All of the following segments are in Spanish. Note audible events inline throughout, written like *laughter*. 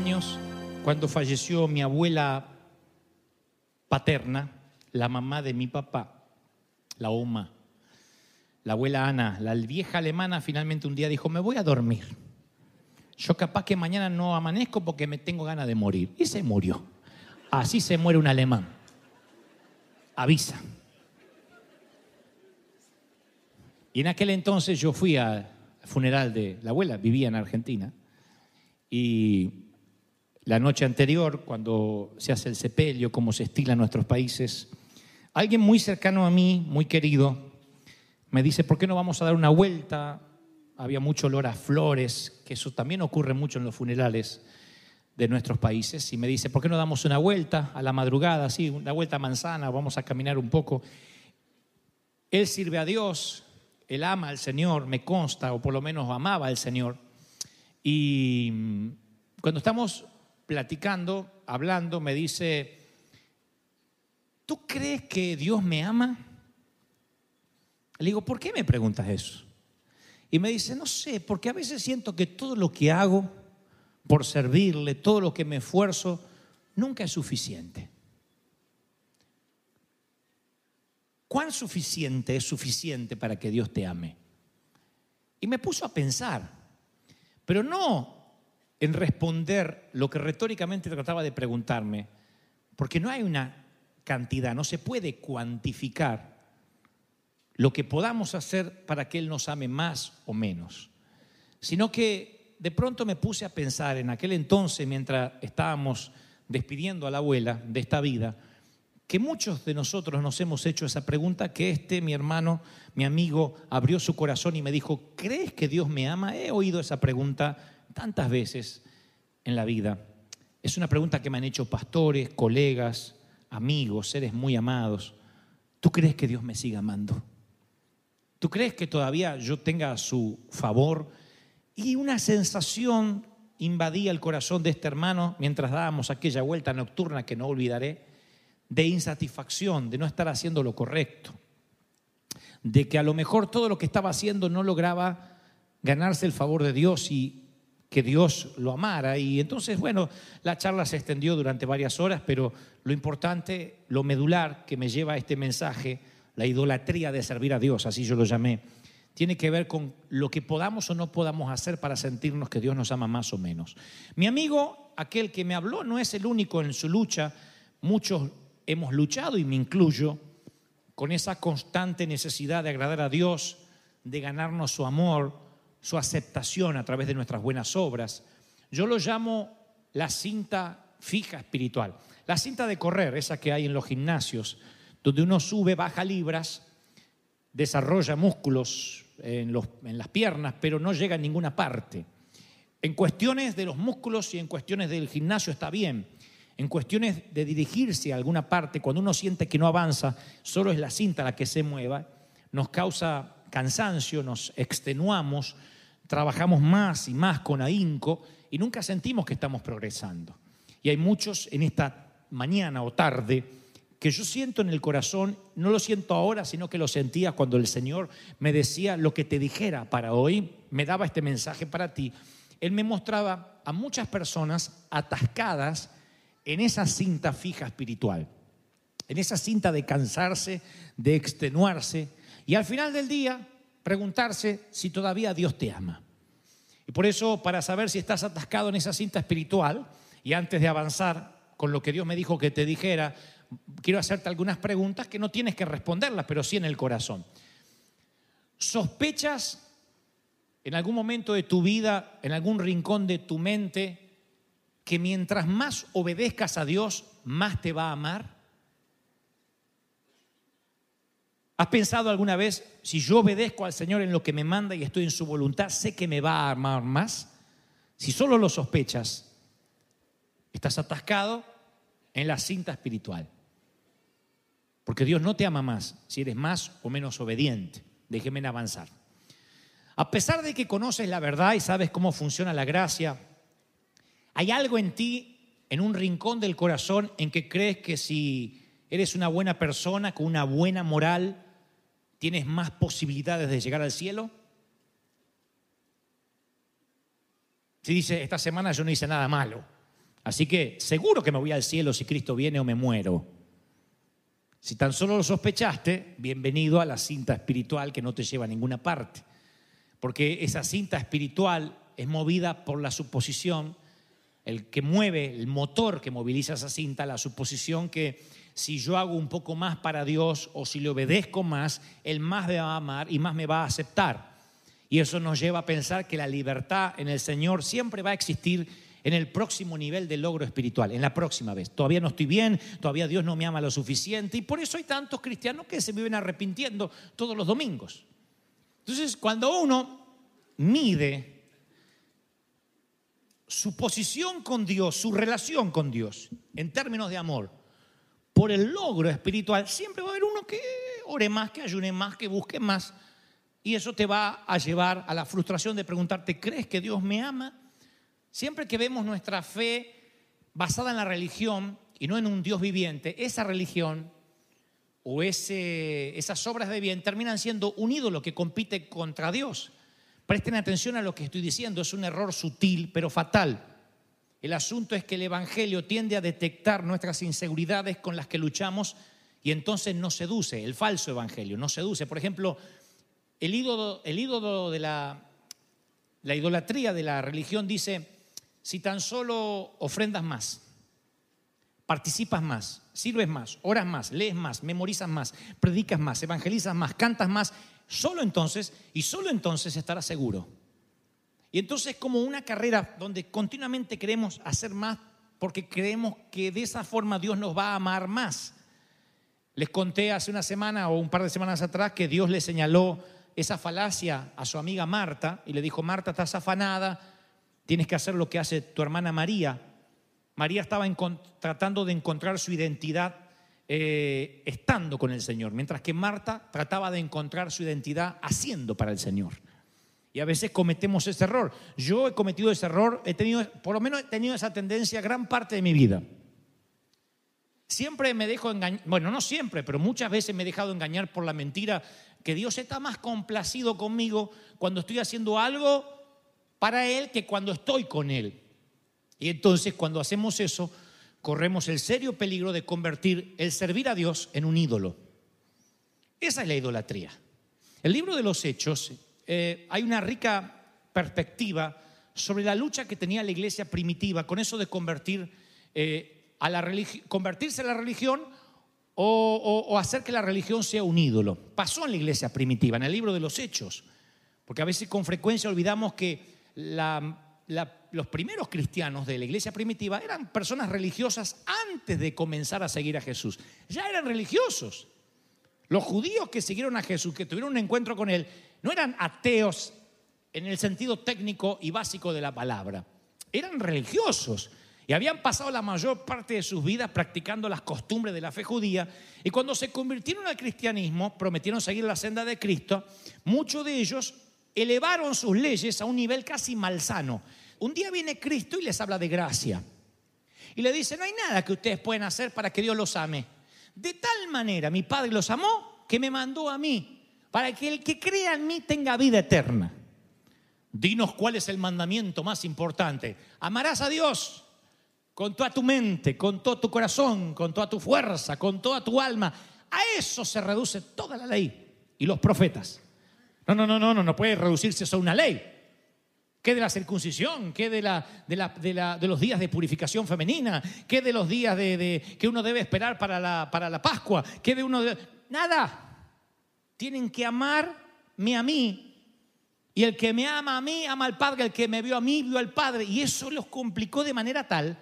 años, cuando falleció mi abuela paterna, la mamá de mi papá, la Oma, la abuela Ana, la vieja alemana, finalmente un día dijo, me voy a dormir. Yo capaz que mañana no amanezco porque me tengo ganas de morir. Y se murió. Así se muere un alemán. Avisa. Y en aquel entonces yo fui al funeral de la abuela, vivía en Argentina. Y la noche anterior, cuando se hace el sepelio, como se estila en nuestros países, alguien muy cercano a mí, muy querido, me dice, ¿por qué no vamos a dar una vuelta? Había mucho olor a flores, que eso también ocurre mucho en los funerales de nuestros países. Y me dice, ¿por qué no damos una vuelta a la madrugada, sí, una vuelta a manzana, vamos a caminar un poco? Él sirve a Dios, él ama al Señor, me consta, o por lo menos amaba al Señor. Y mm, cuando estamos platicando, hablando, me dice, ¿tú crees que Dios me ama? Le digo, ¿por qué me preguntas eso? Y me dice, no sé, porque a veces siento que todo lo que hago por servirle, todo lo que me esfuerzo, nunca es suficiente. ¿Cuán suficiente es suficiente para que Dios te ame? Y me puso a pensar, pero no en responder lo que retóricamente trataba de preguntarme, porque no hay una cantidad, no se puede cuantificar lo que podamos hacer para que Él nos ame más o menos, sino que de pronto me puse a pensar en aquel entonces, mientras estábamos despidiendo a la abuela de esta vida, que muchos de nosotros nos hemos hecho esa pregunta, que este, mi hermano, mi amigo, abrió su corazón y me dijo, ¿crees que Dios me ama? He oído esa pregunta tantas veces en la vida. Es una pregunta que me han hecho pastores, colegas, amigos, seres muy amados. ¿Tú crees que Dios me sigue amando? ¿Tú crees que todavía yo tenga su favor? Y una sensación invadía el corazón de este hermano mientras dábamos aquella vuelta nocturna que no olvidaré de insatisfacción, de no estar haciendo lo correcto, de que a lo mejor todo lo que estaba haciendo no lograba ganarse el favor de Dios y que Dios lo amara. Y entonces, bueno, la charla se extendió durante varias horas, pero lo importante, lo medular que me lleva a este mensaje, la idolatría de servir a Dios, así yo lo llamé, tiene que ver con lo que podamos o no podamos hacer para sentirnos que Dios nos ama más o menos. Mi amigo, aquel que me habló, no es el único en su lucha, muchos hemos luchado, y me incluyo, con esa constante necesidad de agradar a Dios, de ganarnos su amor, su aceptación a través de nuestras buenas obras. Yo lo llamo la cinta fija espiritual. La cinta de correr, esa que hay en los gimnasios, donde uno sube, baja libras, desarrolla músculos en, las piernas, pero no llega a ninguna parte. En cuestiones de los músculos y en cuestiones del gimnasio está bien. En cuestiones de dirigirse a alguna parte, cuando uno siente que no avanza, solo es la cinta la que se mueva, nos causa cansancio, nos extenuamos, trabajamos más y más con ahínco y nunca sentimos que estamos progresando. Y hay muchos en esta mañana o tarde que yo siento en el corazón, no lo siento ahora, sino que lo sentía cuando el Señor me decía lo que te dijera para hoy, me daba este mensaje para ti. Él me mostraba a muchas personas atascadas en esa cinta fija espiritual, en esa cinta de cansarse, de extenuarse y al final del día preguntarse si todavía Dios te ama. Y por eso, para saber si estás atascado en esa cinta espiritual, y antes de avanzar con lo que Dios me dijo que te dijera, quiero hacerte algunas preguntas que no tienes que responderlas, pero sí en el corazón. ¿Sospechas en algún momento de tu vida, en algún rincón de tu mente, que mientras más obedezcas a Dios, más te va a amar? ¿Has pensado alguna vez, si yo obedezco al Señor en lo que me manda y estoy en su voluntad, sé que me va a amar más? Si solo lo sospechas, estás atascado en la cinta espiritual. Porque Dios no te ama más si eres más o menos obediente. Déjeme avanzar. A pesar de que conoces la verdad y sabes cómo funciona la gracia, hay algo en ti, en un rincón del corazón, en que crees que si eres una buena persona, con una buena moral, tienes más posibilidades de llegar al cielo. Si dice, esta semana yo no hice nada malo, así que seguro que me voy al cielo si Cristo viene o me muero. Si tan solo lo sospechaste, bienvenido a la cinta espiritual que no te lleva a ninguna parte. Porque esa cinta espiritual es movida por la suposición, el que mueve, el motor que moviliza esa cinta, la suposición que si yo hago un poco más para Dios o si le obedezco más, Él más me va a amar y más me va a aceptar. Y eso nos lleva a pensar que la libertad en el Señor siempre va a existir en el próximo nivel de logro espiritual, en la próxima vez. Todavía no estoy bien, todavía Dios no me ama lo suficiente y por eso hay tantos cristianos que se viven arrepintiendo todos los domingos. Entonces, cuando uno mide su posición con Dios, su relación con Dios, en términos de amor, por el logro espiritual, siempre va a haber uno que ore más, que ayune más, que busque más. Y eso te va a llevar a la frustración de preguntarte, ¿crees que Dios me ama? Siempre que vemos nuestra fe basada en la religión y no en un Dios viviente, esa religión o esas obras de bien terminan siendo un ídolo que compite contra Dios. Presten atención a lo que estoy diciendo, es un error sutil pero fatal. El asunto es que el Evangelio tiende a detectar nuestras inseguridades con las que luchamos y entonces nos seduce, el falso Evangelio nos seduce. Por ejemplo, el ídolo, de la, la idolatría de la religión dice, si tan solo ofrendas más, participas más, sirves más, oras más, lees más, memorizas más, predicas más, evangelizas más, cantas más, solo entonces, y solo entonces estarás seguro. Y entonces como una carrera donde continuamente queremos hacer más porque creemos que de esa forma Dios nos va a amar más. Les conté hace una semana o un par de semanas atrás que Dios le señaló esa falacia a su amiga Marta y le dijo, Marta, estás afanada, tienes que hacer lo que hace tu hermana María. María estaba tratando de encontrar su identidad eh, estando con el Señor, mientras que Marta trataba de encontrar su identidad haciendo para el Señor. Y a veces cometemos ese error. Yo he cometido ese error, he tenido, por lo menos he tenido esa tendencia gran parte de mi vida. Siempre me dejo engañar, bueno, no siempre, pero muchas veces me he dejado engañar por la mentira que Dios está más complacido conmigo cuando estoy haciendo algo para Él que cuando estoy con Él. Y entonces cuando hacemos eso, corremos el serio peligro de convertir el servir a Dios en un ídolo. Esa es la idolatría. El libro de los Hechos, eh, hay una rica perspectiva sobre la lucha que tenía la iglesia primitiva con eso de convertir, eh, a la convertirse a la religión o, hacer que la religión sea un ídolo. Pasó en la iglesia primitiva, en el libro de los Hechos, porque a veces con frecuencia olvidamos que los primeros cristianos de la iglesia primitiva eran personas religiosas antes de comenzar a seguir a Jesús. Ya eran religiosos. Los judíos que siguieron a Jesús, que tuvieron un encuentro con Él, no eran ateos en el sentido técnico y básico de la palabra. Eran religiosos. Y habían pasado la mayor parte de sus vidas practicando las costumbres de la fe judía. Y cuando se convirtieron al cristianismo, prometieron seguir la senda de Cristo, muchos de ellos elevaron sus leyes a un nivel casi malsano. Un día viene Cristo y les habla de gracia. Y le dice, no hay nada que ustedes pueden hacer para que Dios los ame. De tal manera mi Padre los amó que me mandó a mí, para que el que crea en mí tenga vida eterna. Dinos cuál es el mandamiento más importante. Amarás a Dios con toda tu mente, con todo tu corazón, con toda tu fuerza, con toda tu alma. A eso se reduce toda la ley y los profetas. No, no, no, no, no, no puede reducirse eso a una ley. ¿Qué de la circuncisión? ¿Qué de, la, de, la, de, los días de purificación femenina? ¿Qué de los días de, que uno debe esperar para la, para la Pascua? ¿Qué de uno de... Nada. Tienen que amarme a mí. Y el que me ama a mí, ama al Padre. El que me vio a mí, vio al Padre. Y eso los complicó de manera tal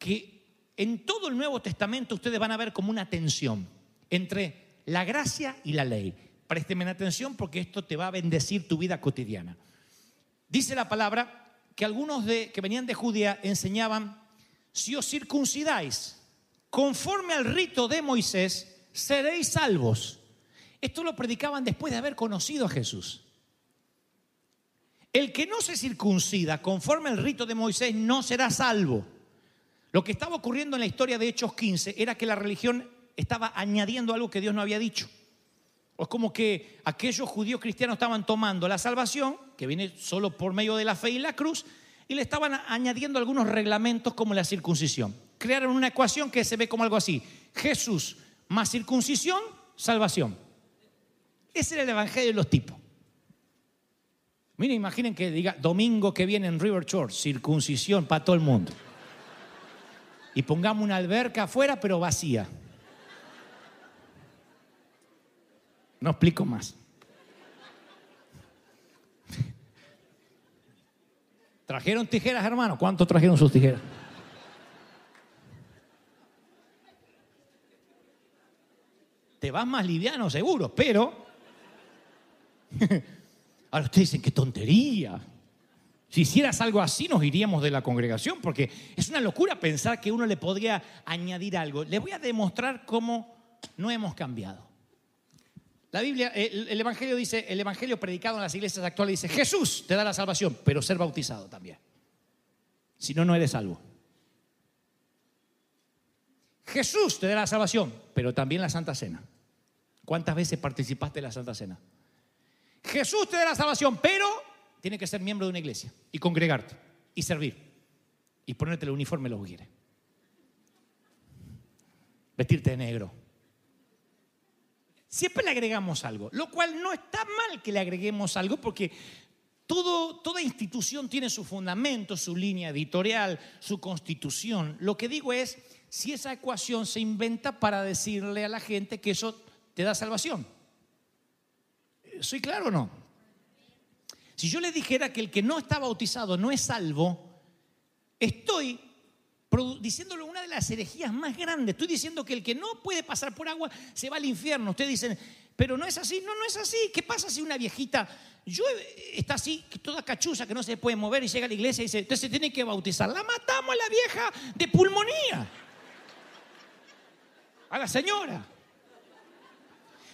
que en todo el Nuevo Testamento ustedes van a ver como una tensión entre la gracia y la ley. Présteme atención porque esto te va a bendecir tu vida cotidiana. Dice la palabra que algunos de, que venían de Judea enseñaban, si os circuncidáis conforme al rito de Moisés, seréis salvos. Esto lo predicaban después de haber conocido a Jesús. El que no se circuncida conforme al rito de Moisés no será salvo. Lo que estaba ocurriendo en la historia de Hechos 15 era que la religión estaba añadiendo algo que Dios no había dicho. O es como que aquellos judíos cristianos estaban tomando la salvación, que viene solo por medio de la fe y la cruz, y le estaban añadiendo algunos reglamentos como la circuncisión. Crearon una ecuación que se ve como algo así. Jesús más circuncisión, salvación. Ese era el evangelio de los tipos. Miren, imaginen que diga domingo que viene en River Shore, circuncisión para todo el mundo. Y pongamos una alberca afuera, pero vacía. No explico más. ¿Trajeron tijeras, hermano? ¿Cuántos trajeron sus tijeras? Te vas más liviano, seguro, pero. *laughs* Ahora ustedes dicen, qué tontería. Si hicieras algo así, nos iríamos de la congregación, porque es una locura pensar que uno le podría añadir algo. Les voy a demostrar cómo no hemos cambiado. La Biblia, el, el, Evangelio dice, el Evangelio predicado en las iglesias actuales dice, Jesús te da la salvación, pero ser bautizado también. Si no, no eres salvo. Jesús te da la salvación, pero también la Santa Cena. ¿Cuántas veces participaste en la Santa Cena? Jesús te da la salvación, pero tiene que ser miembro de una iglesia y congregarte y servir y ponerte el uniforme lo que quieres. Vestirte de negro. Siempre le agregamos algo, lo cual no está mal que le agreguemos algo porque todo, toda institución tiene su fundamento, su línea editorial, su constitución. Lo que digo es, si esa ecuación se inventa para decirle a la gente que eso te da salvación. ¿Soy claro o no? Si yo le dijera que el que no está bautizado no es salvo, estoy diciéndole una de las herejías más grandes. Estoy diciendo que el que no puede pasar por agua se va al infierno. Ustedes dicen, pero no es así. No, no es así. ¿Qué pasa si una viejita yo, está así, toda cachuza, que no se puede mover y llega a la iglesia y dice, entonces se tiene que bautizar? La matamos a la vieja de pulmonía. A la señora.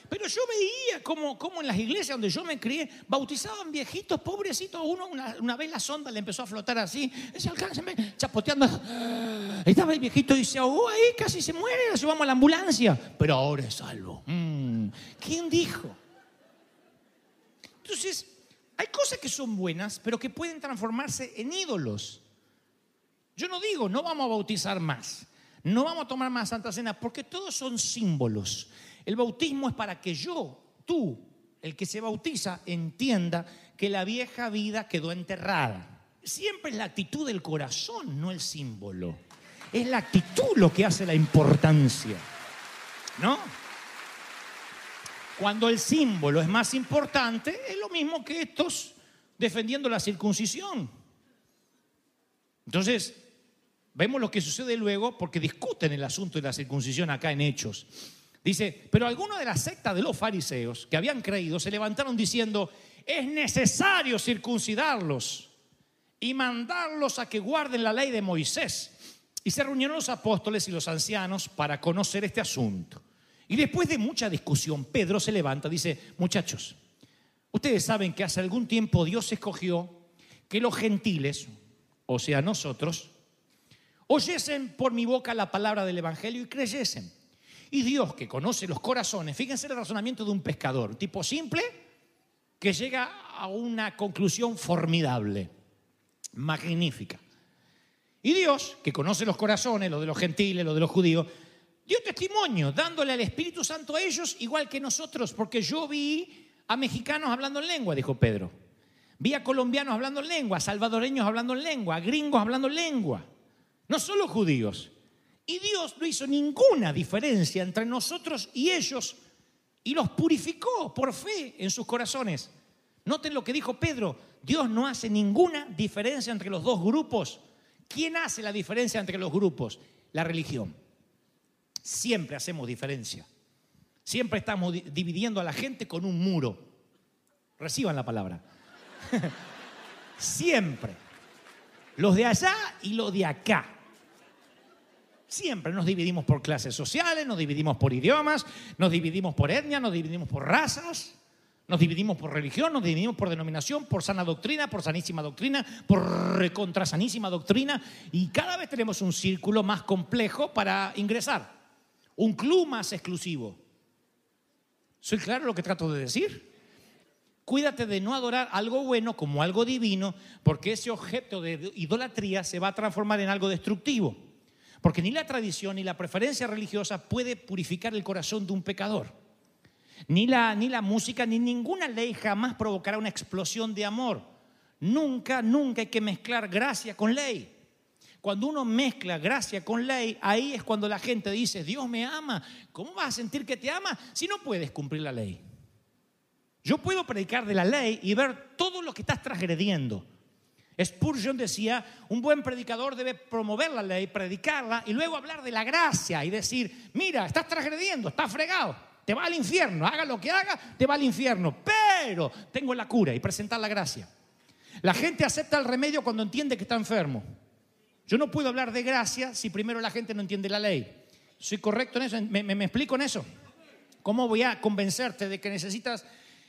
Pero yo veía como, como en las iglesias donde yo me crié, bautizaban viejitos, pobrecitos. Uno una, vez la sonda le empezó a flotar así, chapoteando. Estaba el viejito y se ahogó ahí, casi se muere, lo llevamos a la ambulancia. Pero ahora es salvo. Mm, ¿Quién dijo? Entonces, hay cosas que son buenas, pero que pueden transformarse en ídolos. Yo no digo, no vamos a bautizar más, no vamos a tomar más Santa Cena, porque todos son símbolos. El bautismo es para que yo, tú, el que se bautiza, entienda que la vieja vida quedó enterrada. Siempre es la actitud del corazón, no el símbolo. Es la actitud lo que hace la importancia. ¿No? Cuando el símbolo es más importante, es lo mismo que estos defendiendo la circuncisión. Entonces, vemos lo que sucede luego porque discuten el asunto de la circuncisión acá en Hechos. Dice, pero algunos de la secta de los fariseos que habían creído se levantaron diciendo, es necesario circuncidarlos y mandarlos a que guarden la ley de Moisés. Y se reunieron los apóstoles y los ancianos para conocer este asunto. Y después de mucha discusión, Pedro se levanta dice, muchachos, ustedes saben que hace algún tiempo Dios escogió que los gentiles, o sea, nosotros, oyesen por mi boca la palabra del Evangelio y creyesen. Y Dios, que conoce los corazones, fíjense el razonamiento de un pescador, tipo simple, que llega a una conclusión formidable, magnífica. Y Dios, que conoce los corazones, lo de los gentiles, lo de los judíos, dio testimonio, dándole al Espíritu Santo a ellos igual que nosotros, porque yo vi a mexicanos hablando en lengua, dijo Pedro. Vi a colombianos hablando en lengua, salvadoreños hablando en lengua, gringos hablando en lengua. No solo judíos. Y Dios no hizo ninguna diferencia entre nosotros y ellos y los purificó por fe en sus corazones. Noten lo que dijo Pedro, Dios no hace ninguna diferencia entre los dos grupos. ¿Quién hace la diferencia entre los grupos? La religión. Siempre hacemos diferencia. Siempre estamos dividiendo a la gente con un muro. Reciban la palabra. *laughs* Siempre. los de allá y los de acá. Siempre nos dividimos por clases sociales, nos dividimos por idiomas, nos dividimos por etnia, nos dividimos por razas, nos dividimos por religión, nos dividimos por denominación, por sana doctrina, por sanísima doctrina, por recontrasanísima doctrina y cada vez tenemos un círculo más complejo para ingresar, un club más exclusivo. ¿Soy claro lo que trato de decir? Cuídate de no adorar algo bueno como algo divino, porque ese objeto de idolatría se va a transformar en algo destructivo. Porque ni la tradición ni la preferencia religiosa puede purificar el corazón de un pecador. Ni la, ni la música ni ninguna ley jamás provocará una explosión de amor. Nunca, nunca hay que mezclar gracia con ley. Cuando uno mezcla gracia con ley, ahí es cuando la gente dice, Dios me ama. ¿Cómo vas a sentir que te ama si no puedes cumplir la ley? Yo puedo predicar de la ley y ver todo lo que estás transgrediendo. Spurgeon decía, un buen predicador debe promover la ley, predicarla y luego hablar de la gracia y decir, mira, estás transgrediendo, estás fregado, te va al infierno, haga lo que haga, te va al infierno, pero tengo la cura y presentar la gracia. La gente acepta el remedio cuando entiende que está enfermo. Yo no puedo hablar de gracia si primero la gente no entiende la ley. ¿Soy correcto en eso? ¿Me, me, explico en eso? ¿Cómo voy a convencerte de que necesitas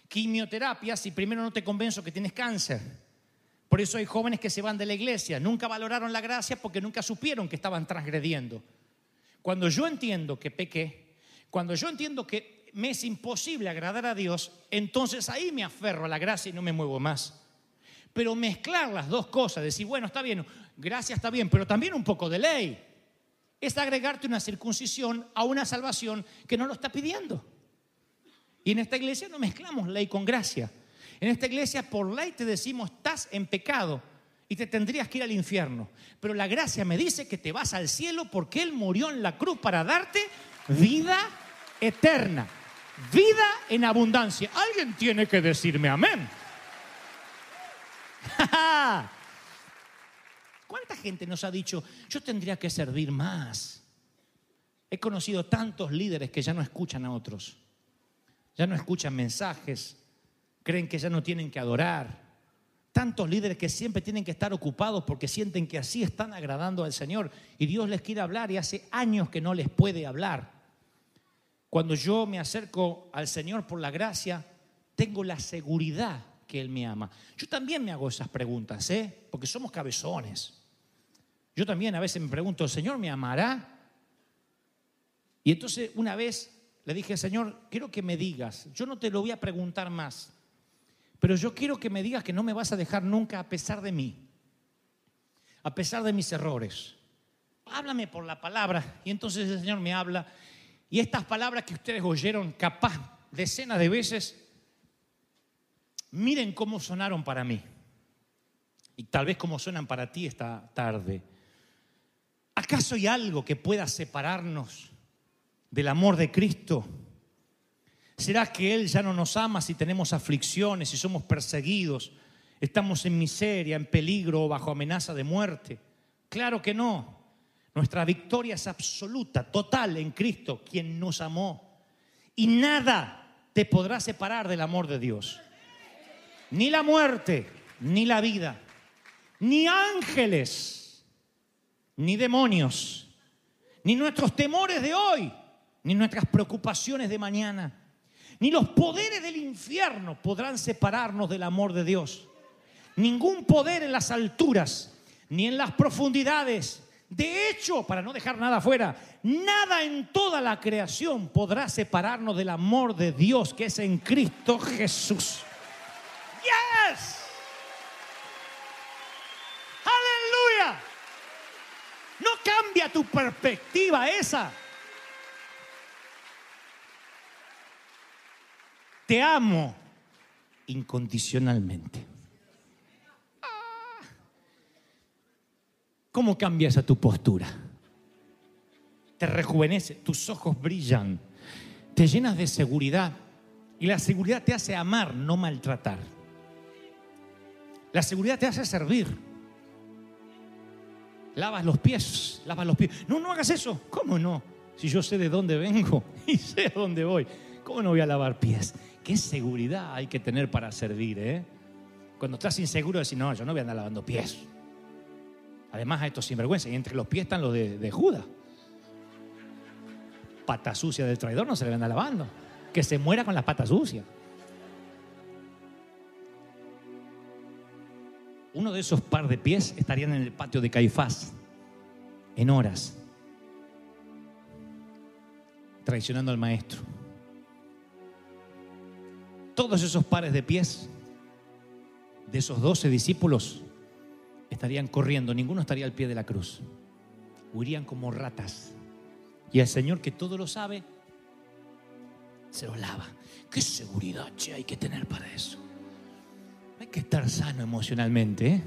quimioterapia si primero no te convenzo que tienes cáncer? Por eso hay jóvenes que se van de la iglesia, nunca valoraron la gracia porque nunca supieron que estaban transgrediendo. Cuando yo entiendo que pequé, cuando yo entiendo que me es imposible agradar a Dios, entonces ahí me aferro a la gracia y no me muevo más. Pero mezclar las dos cosas, decir, bueno, está bien, gracia está bien, pero también un poco de ley, es agregarte una circuncisión a una salvación que no lo está pidiendo. Y en esta iglesia no mezclamos ley con gracia. En esta iglesia por ley te decimos, estás en pecado y te tendrías que ir al infierno. Pero la gracia me dice que te vas al cielo porque Él murió en la cruz para darte vida eterna, vida en abundancia. Alguien tiene que decirme amén. *laughs* ¿Cuánta gente nos ha dicho, yo tendría que servir más? He conocido tantos líderes que ya no escuchan a otros, ya no escuchan mensajes, creen que ya no tienen que adorar. Tantos líderes que siempre tienen que estar ocupados porque sienten que así están agradando al Señor y Dios les quiere hablar y hace años que no les puede hablar. Cuando yo me acerco al Señor por la gracia, tengo la seguridad que Él me ama. Yo también me hago esas preguntas, ¿eh? porque somos cabezones. Yo también a veces me pregunto, ¿el Señor me amará? Y entonces una vez le dije, Señor, quiero que me digas, yo no te lo voy a preguntar más, pero yo quiero que me digas que no me vas a dejar nunca a pesar de mí, a pesar de mis errores. Háblame por la palabra. Y entonces el Señor me habla. Y estas palabras que ustedes oyeron capaz decenas de veces, miren cómo sonaron para mí. Y tal vez cómo suenan para ti esta tarde. ¿Acaso hay algo que pueda separarnos del amor de Cristo? ¿Será que Él ya no nos ama si tenemos aflicciones, si somos perseguidos, estamos en miseria, en peligro o bajo amenaza de muerte? Claro que no. Nuestra victoria es absoluta, total en Cristo, quien nos amó. Y nada te podrá separar del amor de Dios. Ni la muerte, ni la vida, ni ángeles, ni demonios, ni nuestros temores de hoy, ni nuestras preocupaciones de mañana ni los poderes del infierno podrán separarnos del amor de Dios. Ningún poder en las alturas, ni en las profundidades. De hecho, para no dejar nada afuera, nada en toda la creación podrá separarnos del amor de Dios que es en Cristo Jesús. Yes. Aleluya. No cambia tu perspectiva esa. Te amo incondicionalmente. ¿Cómo cambia esa tu postura? Te rejuvenece, tus ojos brillan, te llenas de seguridad y la seguridad te hace amar, no maltratar. La seguridad te hace servir. Lavas los pies, lavas los pies. No, no hagas eso. ¿Cómo no? Si yo sé de dónde vengo *laughs* y sé a dónde voy, ¿cómo no voy a lavar pies? qué seguridad hay que tener para servir, ¿eh? Cuando estás inseguro, decís, no, yo no voy a andar lavando pies. Además a estos sinvergüenzas. Y entre los pies están los de, de Judas. Pata sucia del traidor no se le anda lavando. Que se muera con las patas sucias. Uno de esos par de pies estarían en el patio de Caifás, en horas, traicionando al maestro. Todos esos pares de pies de esos doce discípulos estarían corriendo, ninguno estaría al pie de la cruz. Huirían como ratas. Y el Señor, que todo lo sabe, se los lava. ¿Qué seguridad hay que tener para eso? Hay que estar sano emocionalmente. ¿eh?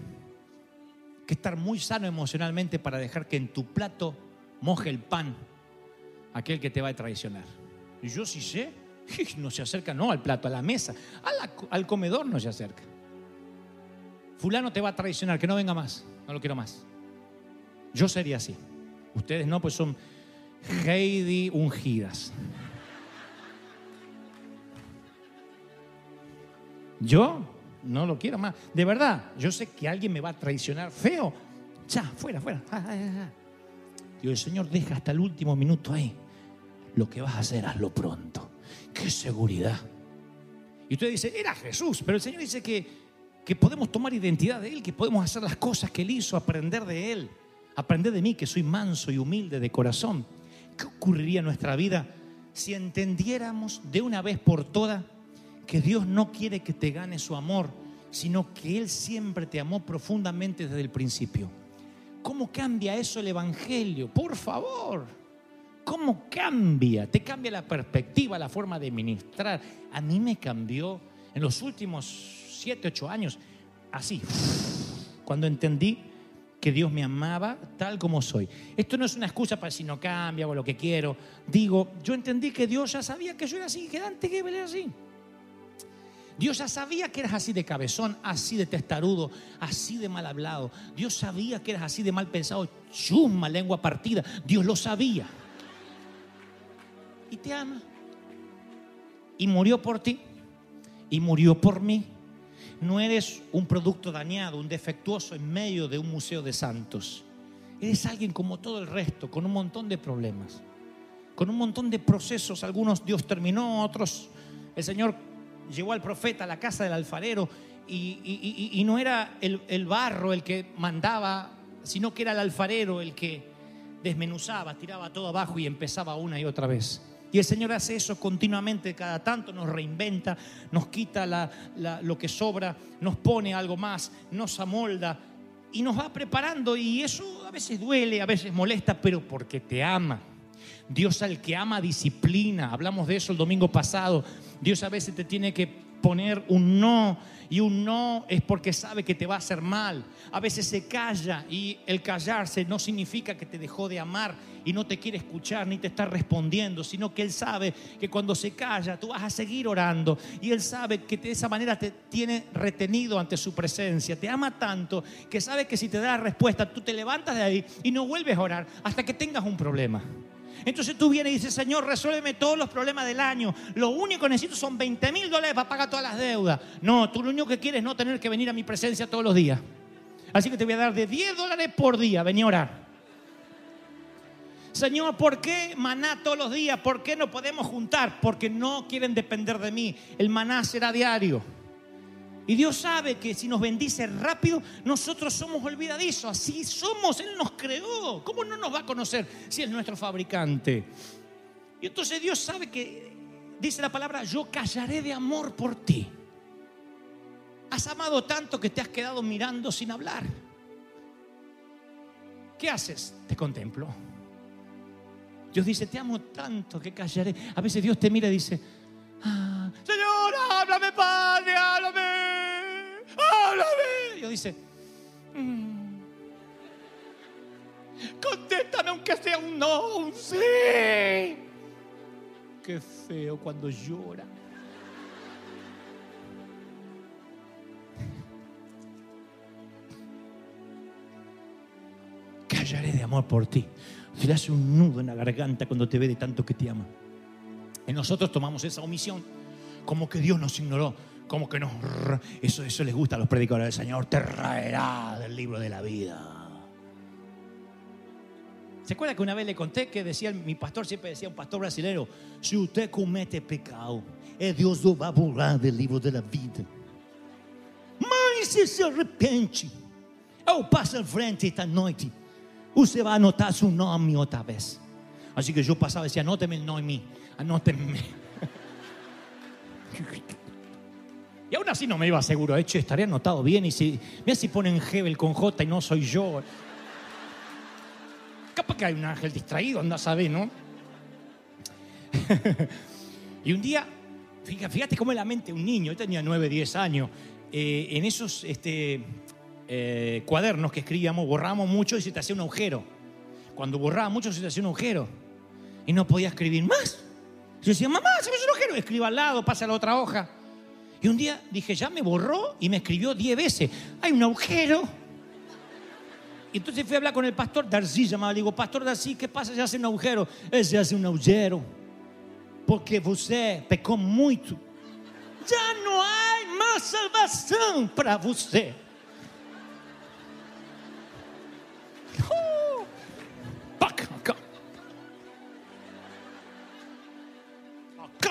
Hay que estar muy sano emocionalmente para dejar que en tu plato moje el pan aquel que te va a traicionar. Y yo sí sé, *laughs* no se acerca no al plato, a la mesa, al comedor no se acerca. Fulano te va a traicionar, que no venga más, no lo quiero más. Yo sería así. Ustedes no, pues son Heidi ungidas. Yo no lo quiero más. De verdad, yo sé que alguien me va a traicionar feo. Ya, fuera, fuera. Ah, ah, ah. Digo, el Señor deja hasta el último minuto ahí. Lo que vas a hacer, hazlo pronto. ¡Qué seguridad! Y usted dice, era Jesús, pero el Señor dice que, que podemos tomar identidad de Él, que podemos hacer las cosas que Él hizo, aprender de Él, aprender de mí, que soy manso y humilde de corazón. ¿Qué ocurriría en nuestra vida si entendiéramos de una vez por todas que Dios no quiere que te gane su amor, sino que Él siempre te amó profundamente desde el principio? ¿Cómo cambia eso el Evangelio? Por favor. ¿Cómo cambia? Te cambia la perspectiva, la forma de ministrar. A mí me cambió en los últimos siete, ocho años, así, cuando entendí que Dios me amaba tal como soy. Esto no es una excusa para si no cambia o lo que quiero. Digo, yo entendí que Dios ya sabía que yo era así, que antes que era así. Dios ya sabía que eras así de cabezón, así de testarudo, así de mal hablado. Dios sabía que eras así de mal pensado, chusma, lengua partida. Dios lo sabía. Y te ama. Y murió por ti. Y murió por mí. No eres un producto dañado, un defectuoso en medio de un museo de santos. Eres alguien como todo el resto, con un montón de problemas, con un montón de procesos. Algunos Dios terminó, otros el Señor llevó al profeta a la casa del alfarero y, no era el barro el que mandaba, sino que era el alfarero el que desmenuzaba, tiraba todo abajo y empezaba una y otra vez. Y el Señor hace eso continuamente, cada tanto nos reinventa, nos quita la- lo que sobra, nos pone algo más, nos amolda y nos va preparando y eso a veces duele, a veces molesta, pero porque te ama. Dios al que ama disciplina. Hablamos de eso el domingo pasado. Dios a veces te tiene que poner un no y un no es porque sabe que te va a hacer mal. A veces se calla y el callarse no significa que te dejó de amar y no te quiere escuchar ni te está respondiendo, sino que Él sabe que cuando se calla tú vas a seguir orando y Él sabe que de esa manera te tiene retenido ante su presencia. Te ama tanto que sabe que si te da la respuesta tú te levantas de ahí y no vuelves a orar hasta que tengas un problema. Entonces tú vienes y dices, Señor, resuélveme todos los problemas del año. Lo único que necesito son 20 mil dólares para pagar todas las deudas. No, tú lo único que quieres es no tener que venir a mi presencia todos los días. Así que te voy a dar de 10 dólares por día. Vení a orar. Señor, ¿por qué maná todos los días? ¿Por qué no podemos juntar? Porque no quieren depender de mí. El maná será diario. Y Dios sabe que si nos bendice rápido, nosotros somos olvidadizos. Así somos. Él nos creó. ¿Cómo no nos va a conocer si es nuestro fabricante? Y entonces Dios sabe que, dice la palabra, yo callaré de amor por ti. Has amado tanto que te has quedado mirando sin hablar. ¿Qué haces? Te contemplo. Dios dice, te amo tanto que callaré. A veces Dios te mira y dice, "Ah, Señor, háblame, Padre, háblame, háblame. Dios dice, "Mm, contéstame aunque sea un no, un sí. Qué feo cuando llora. Callaré de amor por ti. Le hace un nudo en la garganta cuando te ve de tanto que te ama. Y nosotros tomamos esa omisión como que Dios nos ignoró, como que nos... Eso, eso les gusta a los predicadores del Señor, te raerá del libro de la vida. ¿Se acuerda que una vez le conté que decía, mi pastor siempre decía, un pastor brasileño, si usted comete pecado, eh, Dios lo va a borrar del libro de la vida. Mas se se arrepende, eu passo à frente esta noite, você vai anotar seu nome outra vez. Así que yo pasaba y decía, anóteme el nome, anóteme. *laughs* Y aún así no me iba seguro, hecho, estaría anotado bien y si, mira si ponen Hebel con J y no soy yo. Capaz que hay un ángel distraído, anda a saber, ¿no? *laughs* y un día, fíjate, cómo es la mente de un niño, yo tenía 9, 10 años, eh, en esos este, eh, cuadernos que escribíamos, borramos mucho y se te hacía un agujero. Cuando borraba mucho se te hacía un agujero y no podía escribir más. Yo decía, mamá, se me hizo un agujero, escriba al lado, pasa a la otra hoja. Y un día dije, ya me borró y me escribió 10 veces. Hay un agujero. Y entonces fui a hablar con el pastor Darcy, llamaba, le digo, pastor Darcy, ¿qué pasa? Se hace un agujero. Él se hace un agujero. Porque você pecou muito. Já não há mais salvação para você.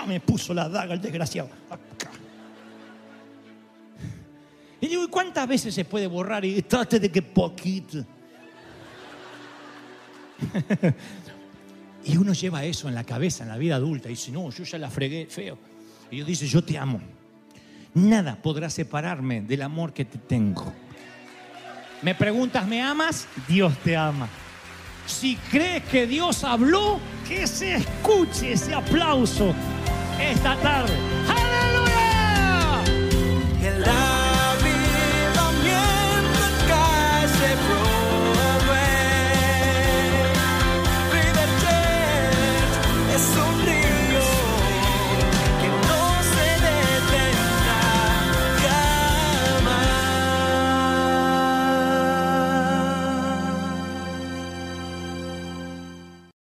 Me puso la daga el desgraciado. Y digo, ¿y cuántas veces se puede borrar? Y trate de que poquito. *laughs* y uno lleva eso en la cabeza, en la vida adulta, y dice, no, yo ya la fregué feo. Y Dios dice, yo te amo. Nada podrá separarme del amor que te tengo. Me preguntas, ¿me amas? Dios te ama. Si crees que Dios habló, que se escuche ese aplauso esta tarde.